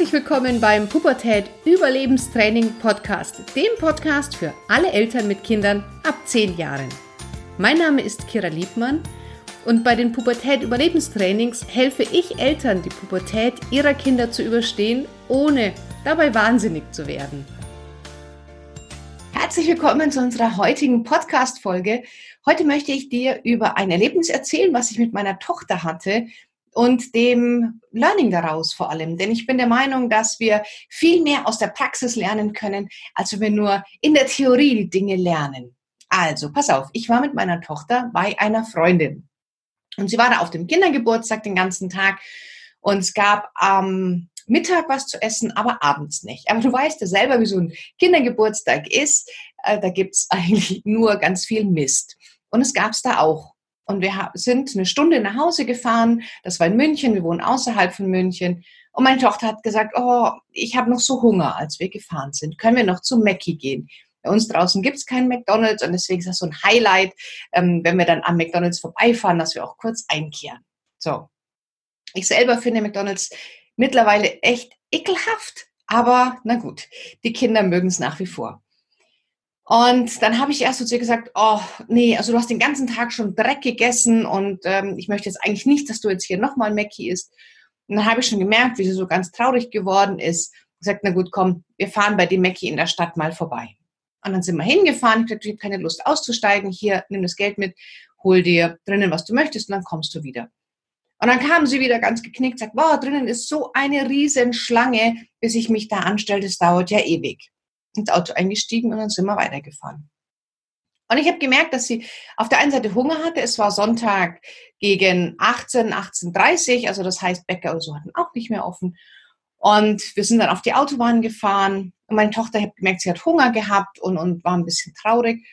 Herzlich willkommen beim Pubertät Überlebenstraining Podcast, dem Podcast für alle Eltern mit Kindern ab 10 Jahren. Mein Name ist Kira Liebmann und bei den Pubertät Überlebenstrainings helfe ich Eltern, die Pubertät ihrer Kinder zu überstehen, ohne dabei wahnsinnig zu werden. Herzlich willkommen zu unserer heutigen Podcast-Folge. Heute möchte ich dir über ein Erlebnis erzählen, was ich mit meiner Tochter hatte, und dem Learning daraus vor allem. Denn ich bin der Meinung, dass wir viel mehr aus der Praxis lernen können, als wenn wir nur in der Theorie die Dinge lernen. Also, pass auf, ich war mit meiner Tochter bei einer Freundin. Und sie war da auf dem Kindergeburtstag den ganzen Tag. Und es gab am Mittag was zu essen, aber abends nicht. Aber du weißt ja selber, wie so ein Kindergeburtstag ist. Äh, da gibt's eigentlich nur ganz viel Mist. Und es gab's da auch. Und wir sind eine Stunde nach Hause gefahren. Das war in München. Wir wohnen außerhalb von München. Und meine Tochter hat gesagt, oh, ich habe noch so Hunger, als wir gefahren sind. Können wir noch zum Mackie gehen? Bei uns draußen gibt es keinen McDonald's und deswegen ist das so ein Highlight, ähm, wenn wir dann am McDonald's vorbeifahren, dass wir auch kurz einkehren. So. Ich selber finde McDonald's mittlerweile echt ekelhaft, aber na gut, die Kinder mögen es nach wie vor. Und dann habe ich erst zu ihr gesagt, oh nee, also du hast den ganzen Tag schon Dreck gegessen und ähm, ich möchte jetzt eigentlich nicht, dass du jetzt hier nochmal Mackie isst. Und dann habe ich schon gemerkt, wie sie so ganz traurig geworden ist. Gesagt, na gut, komm, wir fahren bei dem Mackie in der Stadt mal vorbei. Und dann sind wir hingefahren. Ich gesagt, ich habe keine Lust auszusteigen. Hier, nimm das Geld mit, hol dir drinnen, was du möchtest und dann kommst du wieder. Und dann kam sie wieder ganz geknickt, sagt, wow, drinnen ist so eine riesen Schlange, bis ich mich da anstelle, das dauert ja ewig ins Auto eingestiegen und dann sind wir weitergefahren. Und ich habe gemerkt, dass sie auf der einen Seite Hunger hatte. Es war Sonntag gegen 18, 18.30 also das heißt, Bäcker und so hatten auch nicht mehr offen. Und wir sind dann auf die Autobahn gefahren. Und meine Tochter hat gemerkt, sie hat Hunger gehabt und, und war ein bisschen traurig.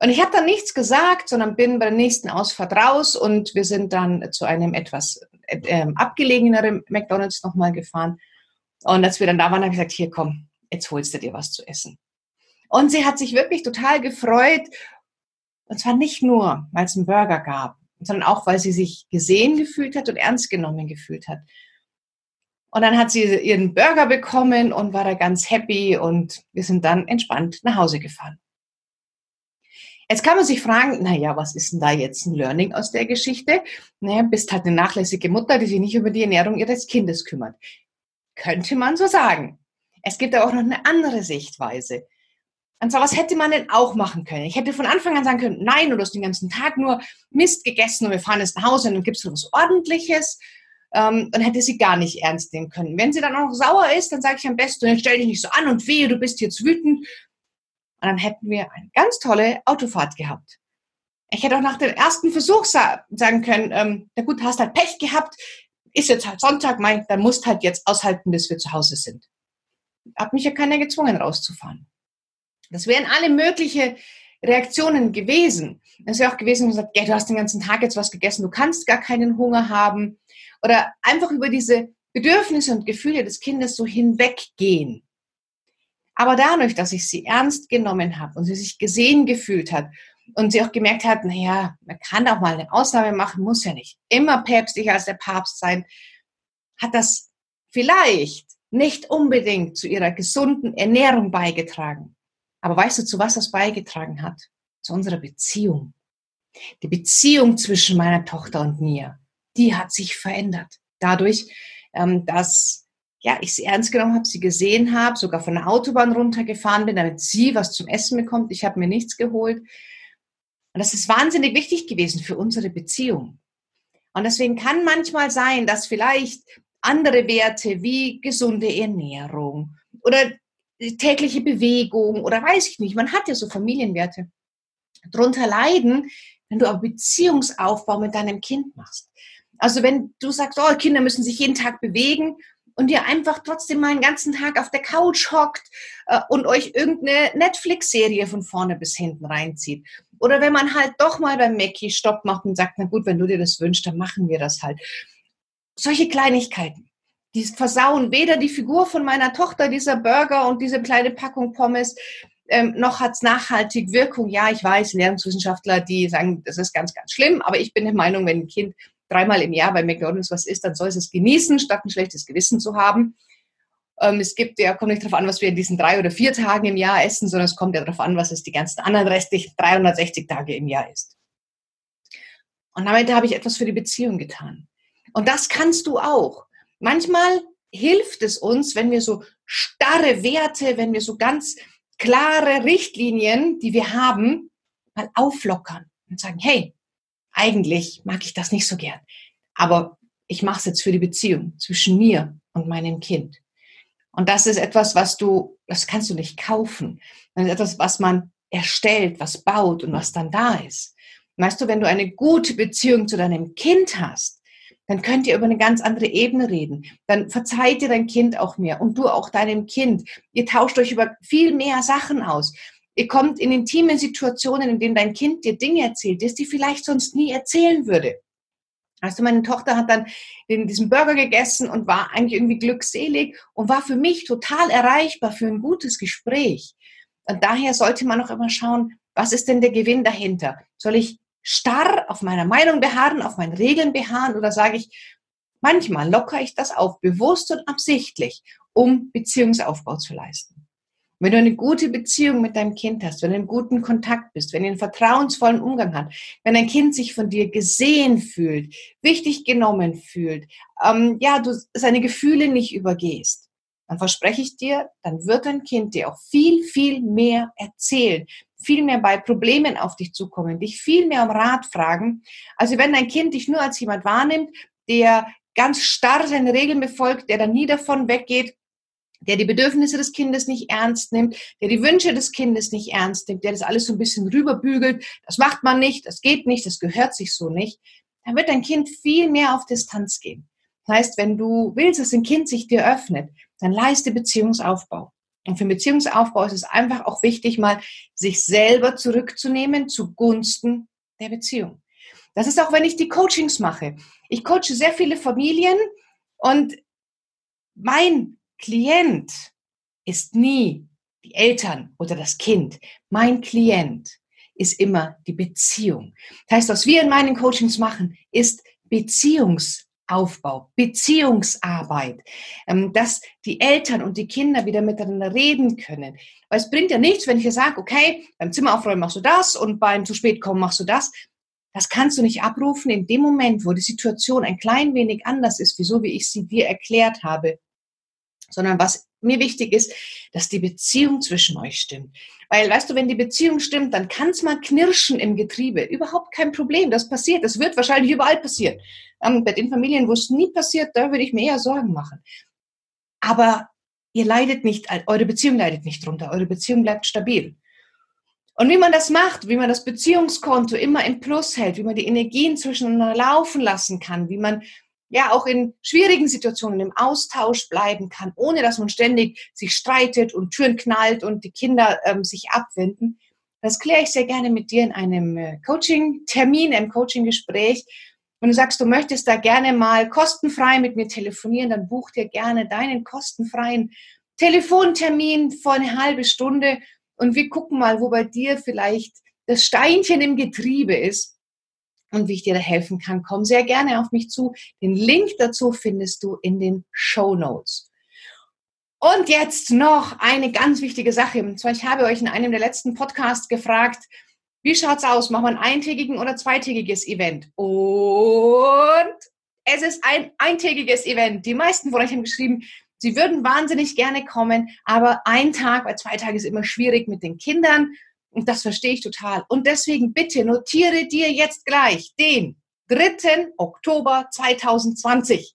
Und ich habe dann nichts gesagt, sondern bin bei der nächsten Ausfahrt raus und wir sind dann zu einem etwas äh, abgelegeneren McDonalds nochmal gefahren. Und als wir dann da waren, habe ich gesagt, hier komm, jetzt holst du dir was zu essen. Und sie hat sich wirklich total gefreut. Und zwar nicht nur, weil es einen Burger gab, sondern auch, weil sie sich gesehen gefühlt hat und ernst genommen gefühlt hat. Und dann hat sie ihren Burger bekommen und war da ganz happy und wir sind dann entspannt nach Hause gefahren. Jetzt kann man sich fragen, naja, was ist denn da jetzt ein Learning aus der Geschichte? Naja, bist halt eine nachlässige Mutter, die sich nicht über die Ernährung ihres Kindes kümmert. Könnte man so sagen. Es gibt aber auch noch eine andere Sichtweise. Und zwar, was hätte man denn auch machen können? Ich hätte von Anfang an sagen können, nein, du hast den ganzen Tag nur Mist gegessen und wir fahren jetzt nach Hause und dann gibt es was Ordentliches. Ähm, und hätte sie gar nicht ernst nehmen können. Wenn sie dann auch noch sauer ist, dann sage ich am besten, jetzt stell dich nicht so an und wehe, du bist jetzt wütend. Und dann hätten wir eine ganz tolle Autofahrt gehabt. Ich hätte auch nach dem ersten Versuch sagen können, ähm, na gut, hast halt Pech gehabt, ist jetzt halt Sonntag, mein, dann musst halt jetzt aushalten, bis wir zu Hause sind hat mich ja keiner gezwungen, rauszufahren. Das wären alle mögliche Reaktionen gewesen. Es wäre auch gewesen, man sagt, du hast den ganzen Tag jetzt was gegessen, du kannst gar keinen Hunger haben. Oder einfach über diese Bedürfnisse und Gefühle des Kindes so hinweggehen. Aber dadurch, dass ich sie ernst genommen habe und sie sich gesehen gefühlt hat und sie auch gemerkt hat, naja, man kann auch mal eine Ausnahme machen, muss ja nicht immer päpstlicher als der Papst sein, hat das vielleicht nicht unbedingt zu ihrer gesunden Ernährung beigetragen. Aber weißt du, zu was das beigetragen hat? Zu unserer Beziehung. Die Beziehung zwischen meiner Tochter und mir, die hat sich verändert. Dadurch, ähm, dass ja, ich sie ernst genommen habe, sie gesehen habe, sogar von der Autobahn runtergefahren bin, damit sie was zum Essen bekommt. Ich habe mir nichts geholt. Und das ist wahnsinnig wichtig gewesen für unsere Beziehung. Und deswegen kann manchmal sein, dass vielleicht andere Werte wie gesunde Ernährung oder tägliche Bewegung oder weiß ich nicht. Man hat ja so Familienwerte. Drunter leiden, wenn du aber Beziehungsaufbau mit deinem Kind machst. Also wenn du sagst, oh, Kinder müssen sich jeden Tag bewegen und ihr einfach trotzdem mal einen ganzen Tag auf der Couch hockt äh, und euch irgendeine Netflix-Serie von vorne bis hinten reinzieht. Oder wenn man halt doch mal beim Mackie Stopp macht und sagt, na gut, wenn du dir das wünschst, dann machen wir das halt solche Kleinigkeiten, die versauen weder die Figur von meiner Tochter, dieser Burger und diese kleine Packung Pommes, ähm, noch hat's nachhaltig Wirkung. Ja, ich weiß, Ernährungswissenschaftler, die sagen, das ist ganz, ganz schlimm, aber ich bin der Meinung, wenn ein Kind dreimal im Jahr bei McDonalds was isst, dann soll es es genießen, statt ein schlechtes Gewissen zu haben. Ähm, es gibt ja, kommt nicht darauf an, was wir in diesen drei oder vier Tagen im Jahr essen, sondern es kommt ja darauf an, was es die ganzen anderen restlichen 360 Tage im Jahr ist. Und damit habe ich etwas für die Beziehung getan. Und das kannst du auch. Manchmal hilft es uns, wenn wir so starre Werte, wenn wir so ganz klare Richtlinien, die wir haben, mal auflockern und sagen, hey, eigentlich mag ich das nicht so gern, aber ich mache es jetzt für die Beziehung zwischen mir und meinem Kind. Und das ist etwas, was du, das kannst du nicht kaufen. Das ist etwas, was man erstellt, was baut und was dann da ist. Weißt du, wenn du eine gute Beziehung zu deinem Kind hast, dann könnt ihr über eine ganz andere Ebene reden. Dann verzeiht dir dein Kind auch mehr und du auch deinem Kind. Ihr tauscht euch über viel mehr Sachen aus. Ihr kommt in intime Situationen, in denen dein Kind dir Dinge erzählt, die es dir vielleicht sonst nie erzählen würde. Du, meine Tochter hat dann diesen Burger gegessen und war eigentlich irgendwie glückselig und war für mich total erreichbar für ein gutes Gespräch. Und daher sollte man auch immer schauen, was ist denn der Gewinn dahinter? Soll ich starr auf meiner Meinung beharren, auf meinen Regeln beharren oder sage ich, manchmal lockere ich das auf, bewusst und absichtlich, um Beziehungsaufbau zu leisten. Wenn du eine gute Beziehung mit deinem Kind hast, wenn du einen guten Kontakt bist, wenn ihr einen vertrauensvollen Umgang hat, wenn dein Kind sich von dir gesehen fühlt, wichtig genommen fühlt, ähm, ja, du seine Gefühle nicht übergehst, dann verspreche ich dir, dann wird dein Kind dir auch viel, viel mehr erzählen, viel mehr bei Problemen auf dich zukommen, dich viel mehr um Rat fragen. Also wenn dein Kind dich nur als jemand wahrnimmt, der ganz starr seine Regeln befolgt, der dann nie davon weggeht, der die Bedürfnisse des Kindes nicht ernst nimmt, der die Wünsche des Kindes nicht ernst nimmt, der das alles so ein bisschen rüberbügelt, das macht man nicht, das geht nicht, das gehört sich so nicht, dann wird dein Kind viel mehr auf Distanz gehen. Das heißt, wenn du willst, dass ein Kind sich dir öffnet, dann leiste Beziehungsaufbau. Und für Beziehungsaufbau ist es einfach auch wichtig, mal sich selber zurückzunehmen zugunsten der Beziehung. Das ist auch, wenn ich die Coachings mache. Ich coache sehr viele Familien und mein Klient ist nie die Eltern oder das Kind. Mein Klient ist immer die Beziehung. Das heißt, was wir in meinen Coachings machen, ist Beziehungs Aufbau, Beziehungsarbeit, ähm, dass die Eltern und die Kinder wieder miteinander reden können. Weil es bringt ja nichts, wenn ich dir sage, okay, beim Zimmeraufräumen machst du das und beim zu spät kommen machst du das. Das kannst du nicht abrufen in dem Moment, wo die Situation ein klein wenig anders ist, wieso wie ich sie dir erklärt habe. Sondern was mir wichtig ist, dass die Beziehung zwischen euch stimmt. Weil, weißt du, wenn die Beziehung stimmt, dann kann es mal knirschen im Getriebe. Überhaupt kein Problem. Das passiert. Das wird wahrscheinlich überall passieren. Ähm, bei den Familien, wo es nie passiert, da würde ich mir eher Sorgen machen. Aber ihr leidet nicht, eure Beziehung leidet nicht drunter. Eure Beziehung bleibt stabil. Und wie man das macht, wie man das Beziehungskonto immer im Plus hält, wie man die Energien zwischeneinander laufen lassen kann, wie man ja auch in schwierigen Situationen im Austausch bleiben kann, ohne dass man ständig sich streitet und Türen knallt und die Kinder ähm, sich abwenden. Das kläre ich sehr gerne mit dir in einem äh, Coaching-Termin, einem Coaching-Gespräch. Wenn du sagst, du möchtest da gerne mal kostenfrei mit mir telefonieren, dann buch dir gerne deinen kostenfreien Telefontermin vor eine halbe Stunde und wir gucken mal, wo bei dir vielleicht das Steinchen im Getriebe ist und wie ich dir da helfen kann, komm sehr gerne auf mich zu. Den Link dazu findest du in den Show Notes. Und jetzt noch eine ganz wichtige Sache. Und zwar, ich habe euch in einem der letzten Podcasts gefragt, wie schaut's aus? Machen wir ein eintägigen oder zweitägiges Event? Und es ist ein eintägiges Event. Die meisten von euch haben geschrieben, sie würden wahnsinnig gerne kommen, aber ein Tag, weil zwei Tage ist immer schwierig mit den Kindern. Und das verstehe ich total. Und deswegen bitte notiere dir jetzt gleich den 3. Oktober 2020.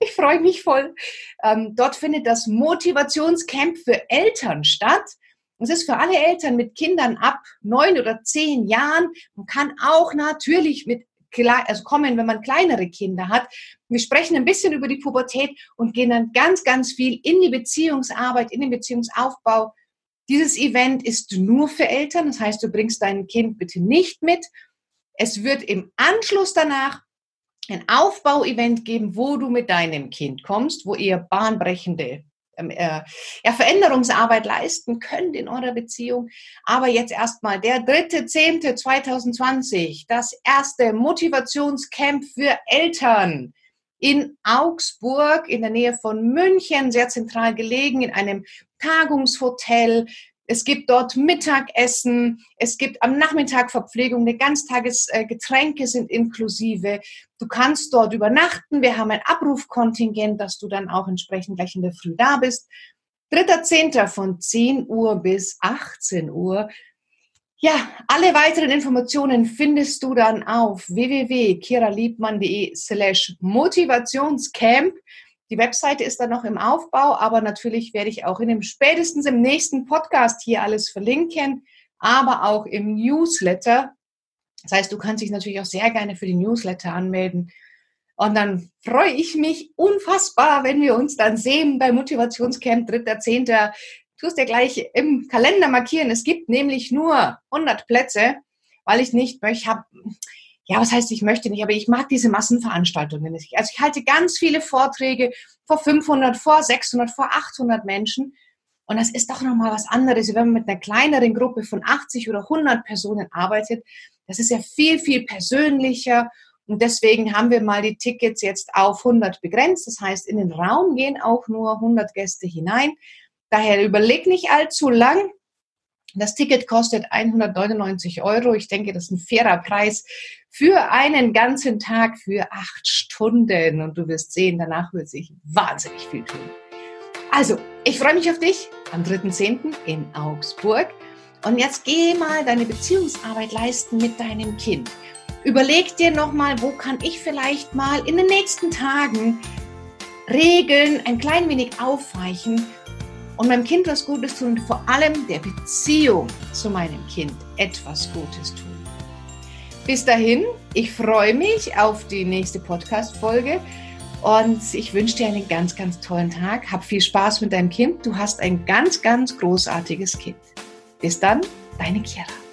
Ich freue mich voll. Ähm, dort findet das Motivationscamp für Eltern statt. Es ist für alle Eltern mit Kindern ab neun oder zehn Jahren. Man kann auch natürlich mit also kommen, wenn man kleinere Kinder hat. Wir sprechen ein bisschen über die Pubertät und gehen dann ganz, ganz viel in die Beziehungsarbeit, in den Beziehungsaufbau dieses Event ist nur für Eltern, das heißt, du bringst dein Kind bitte nicht mit. Es wird im Anschluss danach ein Aufbauevent geben, wo du mit deinem Kind kommst, wo ihr bahnbrechende ähm, äh, ja, Veränderungsarbeit leisten könnt in eurer Beziehung. Aber jetzt erstmal der dritte zehnte 2020, das erste Motivationscamp für Eltern. In Augsburg in der Nähe von München, sehr zentral gelegen, in einem Tagungshotel. Es gibt dort Mittagessen, es gibt am Nachmittag Verpflegung, eine Ganztagesgetränke sind inklusive. Du kannst dort übernachten. Wir haben ein Abrufkontingent, dass du dann auch entsprechend gleich in der Früh da bist. 3.10. von 10 Uhr bis 18 Uhr. Ja, alle weiteren Informationen findest du dann auf www.kiraliebmann.de slash Motivationscamp. Die Webseite ist dann noch im Aufbau, aber natürlich werde ich auch in dem spätestens im nächsten Podcast hier alles verlinken, aber auch im Newsletter. Das heißt, du kannst dich natürlich auch sehr gerne für die Newsletter anmelden. Und dann freue ich mich unfassbar, wenn wir uns dann sehen beim Motivationscamp 3.10. Es dir gleich im Kalender markieren. Es gibt nämlich nur 100 Plätze, weil ich nicht möchte, habe ja, was heißt, ich möchte nicht, aber ich mag diese Massenveranstaltungen nicht. Also ich halte ganz viele Vorträge vor 500, vor 600, vor 800 Menschen. Und das ist doch nochmal was anderes, wenn man mit einer kleineren Gruppe von 80 oder 100 Personen arbeitet. Das ist ja viel, viel persönlicher. Und deswegen haben wir mal die Tickets jetzt auf 100 begrenzt. Das heißt, in den Raum gehen auch nur 100 Gäste hinein. Daher überleg nicht allzu lang. Das Ticket kostet 199 Euro. Ich denke, das ist ein fairer Preis für einen ganzen Tag, für acht Stunden. Und du wirst sehen, danach wird sich wahnsinnig viel tun. Also, ich freue mich auf dich am 3.10. in Augsburg. Und jetzt geh mal deine Beziehungsarbeit leisten mit deinem Kind. Überleg dir nochmal, wo kann ich vielleicht mal in den nächsten Tagen Regeln ein klein wenig aufweichen und meinem Kind was Gutes tun und vor allem der Beziehung zu meinem Kind etwas Gutes tun. Bis dahin, ich freue mich auf die nächste Podcast-Folge und ich wünsche dir einen ganz, ganz tollen Tag. Hab viel Spaß mit deinem Kind. Du hast ein ganz, ganz großartiges Kind. Bis dann, deine Kira.